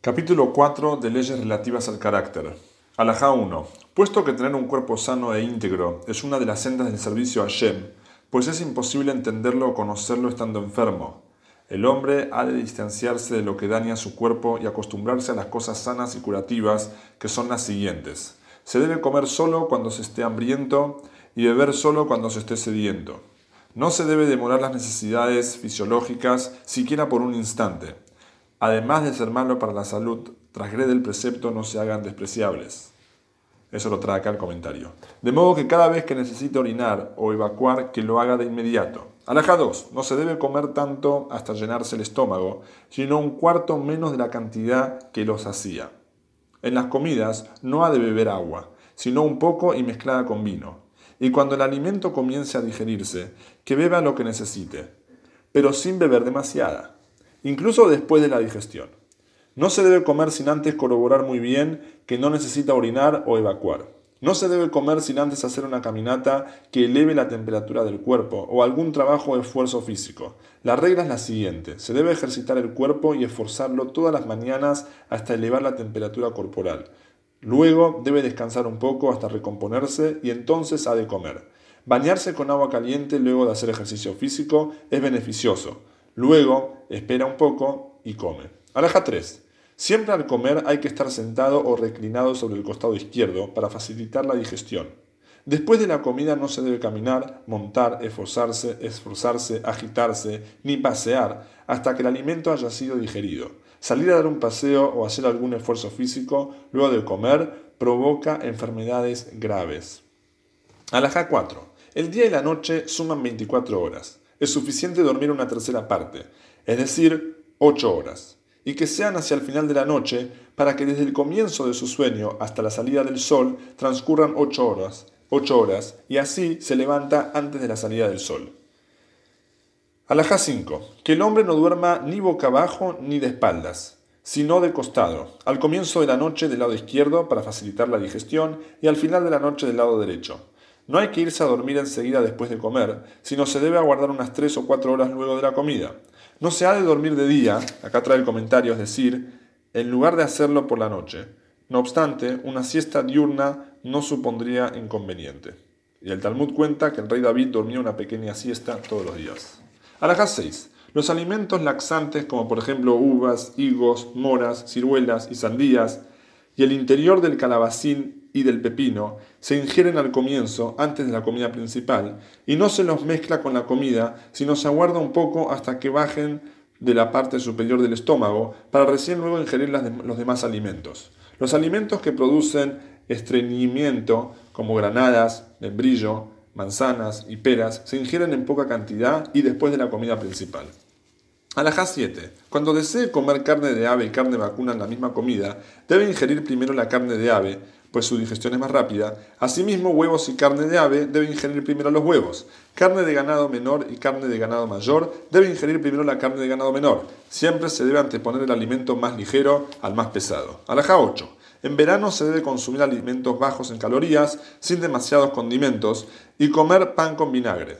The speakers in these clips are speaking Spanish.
Capítulo 4 de leyes relativas al carácter. Alajá 1. Puesto que tener un cuerpo sano e íntegro es una de las sendas del servicio a Shem, pues es imposible entenderlo o conocerlo estando enfermo. El hombre ha de distanciarse de lo que daña su cuerpo y acostumbrarse a las cosas sanas y curativas, que son las siguientes. Se debe comer solo cuando se esté hambriento y beber solo cuando se esté sediento. No se debe demorar las necesidades fisiológicas siquiera por un instante. Además de ser malo para la salud, trasgrede el precepto no se hagan despreciables. Eso lo trae acá el comentario. De modo que cada vez que necesite orinar o evacuar, que lo haga de inmediato. Alaja 2. No se debe comer tanto hasta llenarse el estómago, sino un cuarto menos de la cantidad que los hacía. En las comidas no ha de beber agua, sino un poco y mezclada con vino y cuando el alimento comience a digerirse, que beba lo que necesite, pero sin beber demasiada, incluso después de la digestión. No se debe comer sin antes corroborar muy bien que no necesita orinar o evacuar. No se debe comer sin antes hacer una caminata que eleve la temperatura del cuerpo o algún trabajo o esfuerzo físico. La regla es la siguiente. Se debe ejercitar el cuerpo y esforzarlo todas las mañanas hasta elevar la temperatura corporal. Luego debe descansar un poco hasta recomponerse y entonces ha de comer. Bañarse con agua caliente luego de hacer ejercicio físico es beneficioso. Luego espera un poco y come. Alaja 3. Siempre al comer hay que estar sentado o reclinado sobre el costado izquierdo para facilitar la digestión. Después de la comida no se debe caminar, montar, esforzarse, esforzarse, agitarse, ni pasear hasta que el alimento haya sido digerido. Salir a dar un paseo o hacer algún esfuerzo físico luego de comer provoca enfermedades graves. Alajá 4. El día y la noche suman 24 horas. Es suficiente dormir una tercera parte, es decir, 8 horas, y que sean hacia el final de la noche para que desde el comienzo de su sueño hasta la salida del sol transcurran 8 horas, 8 horas, y así se levanta antes de la salida del sol. Alajá 5. Que el hombre no duerma ni boca abajo ni de espaldas, sino de costado, al comienzo de la noche del lado izquierdo para facilitar la digestión y al final de la noche del lado derecho. No hay que irse a dormir enseguida después de comer, sino se debe aguardar unas 3 o 4 horas luego de la comida. No se ha de dormir de día, acá trae el comentario, es decir, en lugar de hacerlo por la noche. No obstante, una siesta diurna no supondría inconveniente. Y el Talmud cuenta que el rey David dormía una pequeña siesta todos los días. Alajá 6. Los alimentos laxantes, como por ejemplo uvas, higos, moras, ciruelas y sandías, y el interior del calabacín y del pepino, se ingieren al comienzo, antes de la comida principal, y no se los mezcla con la comida, sino se aguarda un poco hasta que bajen de la parte superior del estómago, para recién luego ingerir los demás alimentos. Los alimentos que producen estreñimiento, como granadas, membrillo, manzanas y peras se ingieren en poca cantidad y después de la comida principal. Alajá 7. Cuando desee comer carne de ave y carne vacuna en la misma comida, debe ingerir primero la carne de ave, pues su digestión es más rápida. Asimismo, huevos y carne de ave debe ingerir primero los huevos. Carne de ganado menor y carne de ganado mayor debe ingerir primero la carne de ganado menor. Siempre se debe anteponer el alimento más ligero al más pesado. Alajá 8. En verano se debe consumir alimentos bajos en calorías, sin demasiados condimentos, y comer pan con vinagre.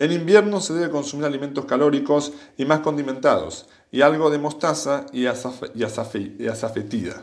En invierno se debe consumir alimentos calóricos y más condimentados, y algo de mostaza y, azafetida.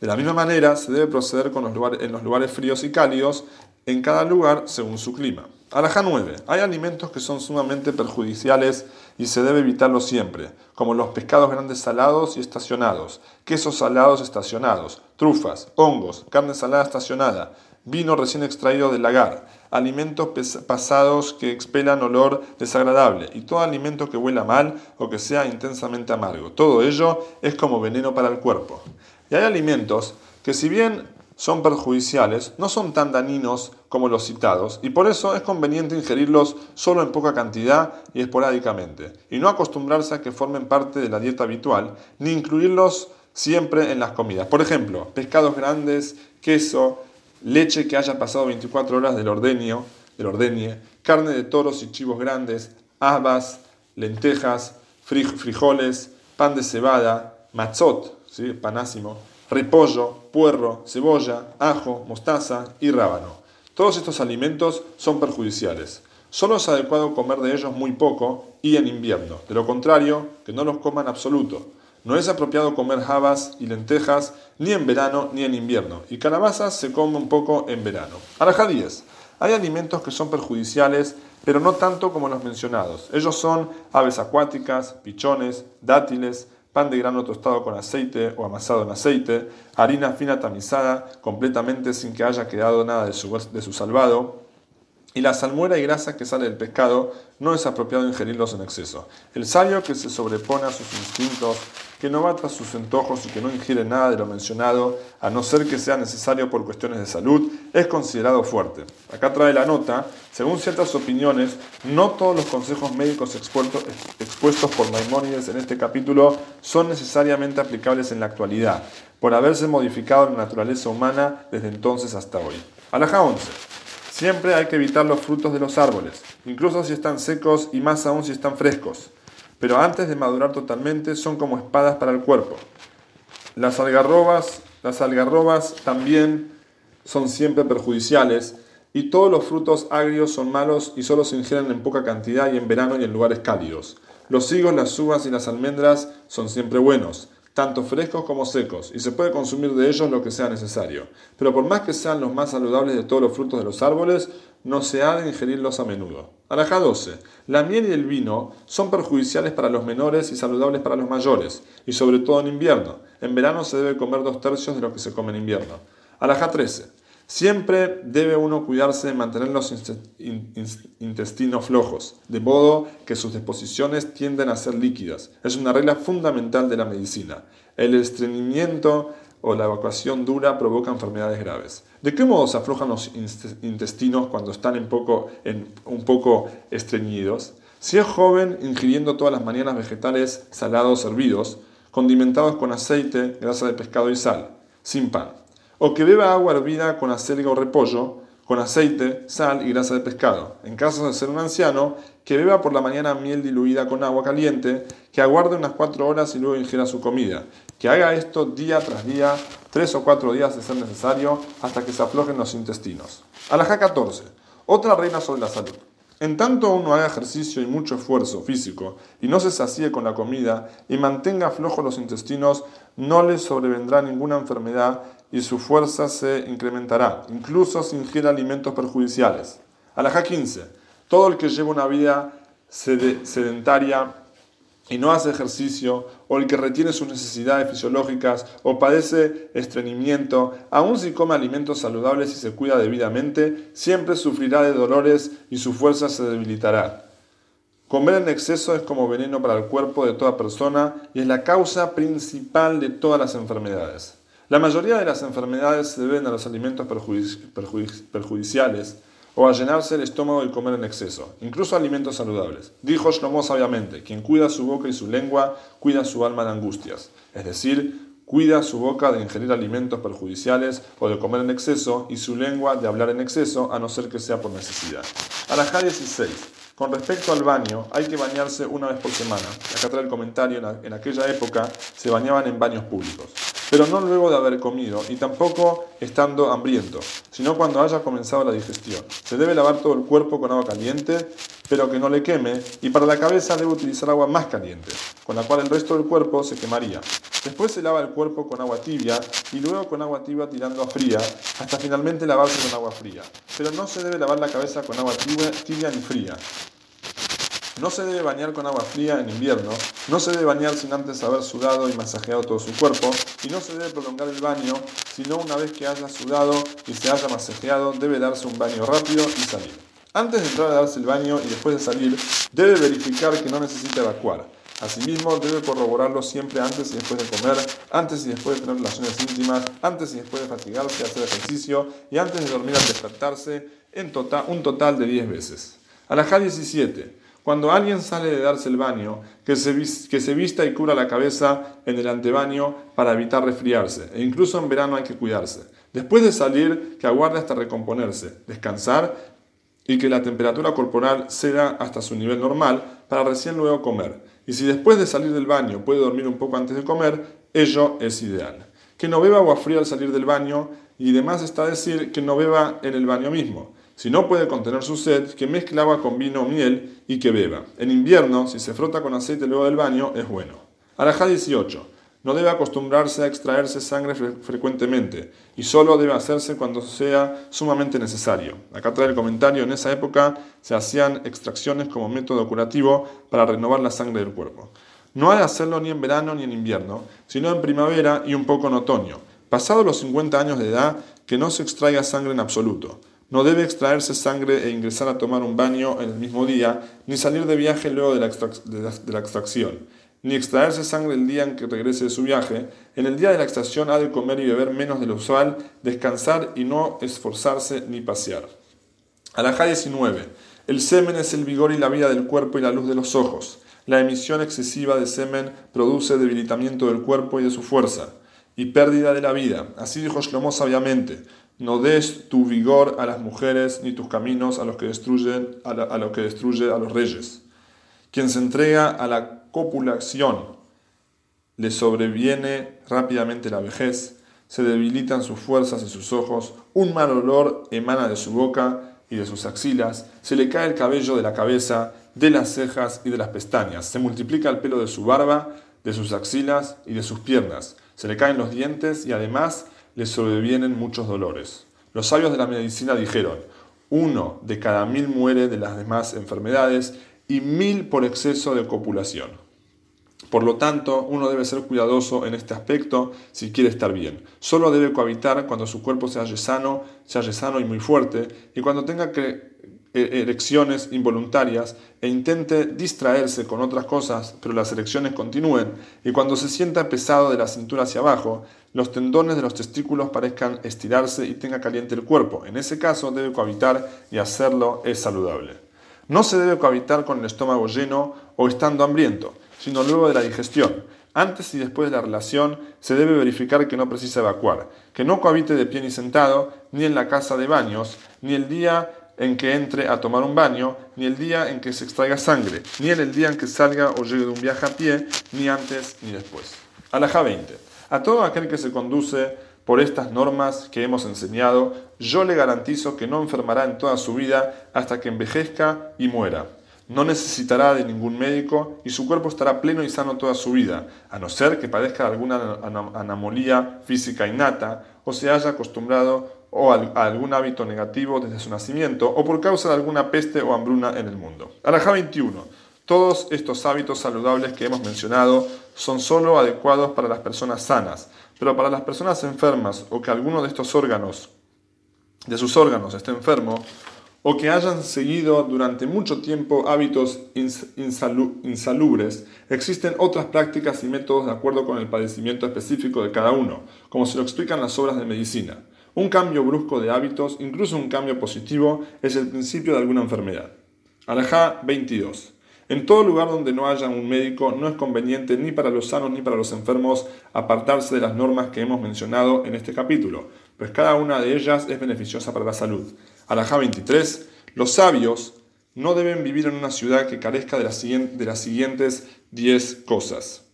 De la misma manera, se debe proceder con los lugares, en los lugares fríos y cálidos, en cada lugar según su clima. Alajá 9. Hay alimentos que son sumamente perjudiciales y se debe evitarlos siempre, como los pescados grandes salados y estacionados, quesos salados estacionados, trufas, hongos, carne salada estacionada, vino recién extraído del lagar, alimentos pasados que expelan olor desagradable y todo alimento que huela mal o que sea intensamente amargo. Todo ello es como veneno para el cuerpo. Y hay alimentos que si bien son perjudiciales, no son tan dañinos como los citados, y por eso es conveniente ingerirlos solo en poca cantidad y esporádicamente, y no acostumbrarse a que formen parte de la dieta habitual, ni incluirlos siempre en las comidas. Por ejemplo, pescados grandes, queso, leche que haya pasado 24 horas del ordeño, del ordeñe, carne de toros y chivos grandes, habas, lentejas, frijoles, pan de cebada, matzot, ¿sí? panásimo, repollo, puerro, cebolla, ajo, mostaza y rábano. Todos estos alimentos son perjudiciales. Solo es adecuado comer de ellos muy poco y en invierno. De lo contrario, que no los coman absoluto. No es apropiado comer habas y lentejas ni en verano ni en invierno, y calabazas se come un poco en verano. Araja 10. Hay alimentos que son perjudiciales, pero no tanto como los mencionados. Ellos son aves acuáticas, pichones, dátiles, pan de grano tostado con aceite o amasado en aceite, harina fina tamizada completamente sin que haya quedado nada de su, de su salvado, y la salmuera y grasa que sale del pescado no es apropiado ingerirlos en exceso. El sabio que se sobrepone a sus instintos, que no bata sus antojos y que no ingiere nada de lo mencionado, a no ser que sea necesario por cuestiones de salud, es considerado fuerte. Acá trae la nota, según ciertas opiniones, no todos los consejos médicos expuestos por Maimónides en este capítulo son necesariamente aplicables en la actualidad, por haberse modificado la naturaleza humana desde entonces hasta hoy. Alaja 11. Siempre hay que evitar los frutos de los árboles, incluso si están secos y más aún si están frescos. Pero antes de madurar totalmente son como espadas para el cuerpo. Las algarrobas, las algarrobas también son siempre perjudiciales y todos los frutos agrios son malos y solo se ingieren en poca cantidad y en verano y en lugares cálidos. Los higos, las uvas y las almendras son siempre buenos, tanto frescos como secos, y se puede consumir de ellos lo que sea necesario. Pero por más que sean los más saludables de todos los frutos de los árboles, no se ha de ingerirlos a menudo. Araja 12. La miel y el vino son perjudiciales para los menores y saludables para los mayores, y sobre todo en invierno. En verano se debe comer dos tercios de lo que se come en invierno. Araja 13. Siempre debe uno cuidarse de mantener los intestinos flojos, de modo que sus disposiciones tienden a ser líquidas. Es una regla fundamental de la medicina. El estreñimiento o la evacuación dura provoca enfermedades graves. ¿De qué modo se aflojan los intestinos cuando están un poco estreñidos? Si es joven, ingiriendo todas las mañanas vegetales salados hervidos, condimentados con aceite, grasa de pescado y sal, sin pan o que beba agua hervida con acelga o repollo, con aceite, sal y grasa de pescado. En caso de ser un anciano, que beba por la mañana miel diluida con agua caliente, que aguarde unas cuatro horas y luego ingiera su comida. Que haga esto día tras día, tres o cuatro días de ser necesario, hasta que se aflojen los intestinos. Alajá 14. Otra reina sobre la salud. En tanto uno haga ejercicio y mucho esfuerzo físico y no se sacie con la comida y mantenga flojos los intestinos, no le sobrevendrá ninguna enfermedad y su fuerza se incrementará, incluso si ingiere alimentos perjudiciales. Alajá 15. Todo el que lleva una vida sedentaria y no hace ejercicio, o el que retiene sus necesidades fisiológicas, o padece estreñimiento, aun si come alimentos saludables y se cuida debidamente, siempre sufrirá de dolores y su fuerza se debilitará. Comer en exceso es como veneno para el cuerpo de toda persona y es la causa principal de todas las enfermedades. La mayoría de las enfermedades se deben a los alimentos perjudiciales o a llenarse el estómago y comer en exceso, incluso alimentos saludables. Dijo Shlomo sabiamente, quien cuida su boca y su lengua, cuida su alma de angustias. Es decir, cuida su boca de ingerir alimentos perjudiciales o de comer en exceso y su lengua de hablar en exceso, a no ser que sea por necesidad. Alajá 16. Con respecto al baño, hay que bañarse una vez por semana. Acá trae el comentario, en aquella época se bañaban en baños públicos pero no luego de haber comido y tampoco estando hambriento, sino cuando haya comenzado la digestión. Se debe lavar todo el cuerpo con agua caliente, pero que no le queme, y para la cabeza debe utilizar agua más caliente, con la cual el resto del cuerpo se quemaría. Después se lava el cuerpo con agua tibia y luego con agua tibia tirando a fría, hasta finalmente lavarse con agua fría. Pero no se debe lavar la cabeza con agua tibia, tibia ni fría. No se debe bañar con agua fría en invierno, no se debe bañar sin antes haber sudado y masajeado todo su cuerpo, y no se debe prolongar el baño, sino una vez que haya sudado y se haya masajeado, debe darse un baño rápido y salir. Antes de entrar a darse el baño y después de salir, debe verificar que no necesita evacuar. Asimismo, debe corroborarlo siempre antes y después de comer, antes y después de tener relaciones íntimas, antes y después de fatigarse, hacer ejercicio y antes de dormir al despertarse, en total, un total de 10 veces. Alajá 17. Cuando alguien sale de darse el baño, que se, que se vista y cubra la cabeza en el antebaño para evitar resfriarse. E incluso en verano hay que cuidarse. Después de salir, que aguarde hasta recomponerse, descansar y que la temperatura corporal sea hasta su nivel normal para recién luego comer. Y si después de salir del baño puede dormir un poco antes de comer, ello es ideal. Que no beba agua fría al salir del baño y demás está decir que no beba en el baño mismo si no puede contener su sed, que mezcle agua con vino o miel y que beba. En invierno, si se frota con aceite luego del baño, es bueno. Alajá 18. No debe acostumbrarse a extraerse sangre frecuentemente y solo debe hacerse cuando sea sumamente necesario. Acá trae el comentario, en esa época se hacían extracciones como método curativo para renovar la sangre del cuerpo. No hay de hacerlo ni en verano ni en invierno, sino en primavera y un poco en otoño. Pasados los 50 años de edad, que no se extraiga sangre en absoluto. No debe extraerse sangre e ingresar a tomar un baño en el mismo día, ni salir de viaje luego de la, extracción ni extraerse sangre el día en que regrese de su viaje. En el día de la extracción ha de comer y beber menos de lo usual, descansar y no esforzarse ni pasear. Alajá 19. El semen es el vigor y la vida del cuerpo y la luz de los ojos. La emisión excesiva de semen produce debilitamiento del cuerpo y de su fuerza, y pérdida de la vida. Así dijo Shlomo sabiamente. No des tu vigor a las mujeres ni tus caminos a los que destruyen a, a lo que destruye a los reyes. Quien se entrega a la copulación le sobreviene rápidamente la vejez, se debilitan sus fuerzas y sus ojos, un mal olor emana de su boca y de sus axilas, se le cae el cabello de la cabeza, de las cejas y de las pestañas, se multiplica el pelo de su barba, de sus axilas y de sus piernas, se le caen los dientes y además le sobrevienen muchos dolores. Los sabios de la medicina dijeron, uno de cada mil muere de las demás enfermedades y mil por exceso de copulación. Por lo tanto, uno debe ser cuidadoso en este aspecto si quiere estar bien. Solo debe cohabitar cuando su cuerpo se halle sano, se halle sano y muy fuerte, y cuando tenga que erecciones involuntarias e intente distraerse con otras cosas, pero las erecciones continúen, y cuando se sienta pesado de la cintura hacia abajo, los tendones de los testículos parezcan estirarse y tenga caliente el cuerpo. En ese caso debe cohabitar y hacerlo es saludable. No se debe cohabitar con el estómago lleno o estando hambriento, sino luego de la digestión. Antes y después de la relación se debe verificar que no precisa evacuar, que no cohabite de pie ni sentado, ni en la casa de baños, ni el día en que entre a tomar un baño, ni el día en que se extraiga sangre, ni en el día en que salga o llegue de un viaje a pie, ni antes ni después. Alaja 20. A todo aquel que se conduce por estas normas que hemos enseñado, yo le garantizo que no enfermará en toda su vida hasta que envejezca y muera. No necesitará de ningún médico y su cuerpo estará pleno y sano toda su vida, a no ser que padezca alguna anomalía física innata o se haya acostumbrado o a algún hábito negativo desde su nacimiento o por causa de alguna peste o hambruna en el mundo. Alajá 21. Todos estos hábitos saludables que hemos mencionado son sólo adecuados para las personas sanas, pero para las personas enfermas o que alguno de estos órganos, de sus órganos, esté enfermo, o que hayan seguido durante mucho tiempo hábitos insalubres, existen otras prácticas y métodos de acuerdo con el padecimiento específico de cada uno, como se lo explican las obras de medicina. Un cambio brusco de hábitos, incluso un cambio positivo, es el principio de alguna enfermedad. Alajá 22. En todo lugar donde no haya un médico no es conveniente ni para los sanos ni para los enfermos apartarse de las normas que hemos mencionado en este capítulo, pues cada una de ellas es beneficiosa para la salud. Alajá 23. Los sabios no deben vivir en una ciudad que carezca de las, siguientes 10 cosas.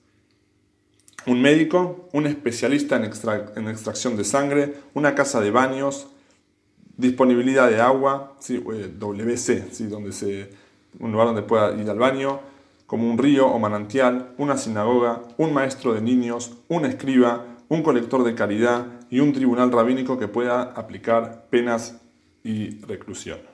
Un médico, un especialista en, extracción de sangre, una casa de baños, disponibilidad de agua, sí, eh, WC, sí, donde se un lugar donde pueda ir al baño, como un río o manantial, una sinagoga, un maestro de niños, un escriba, un colector de caridad y un tribunal rabínico que pueda aplicar penas y reclusión.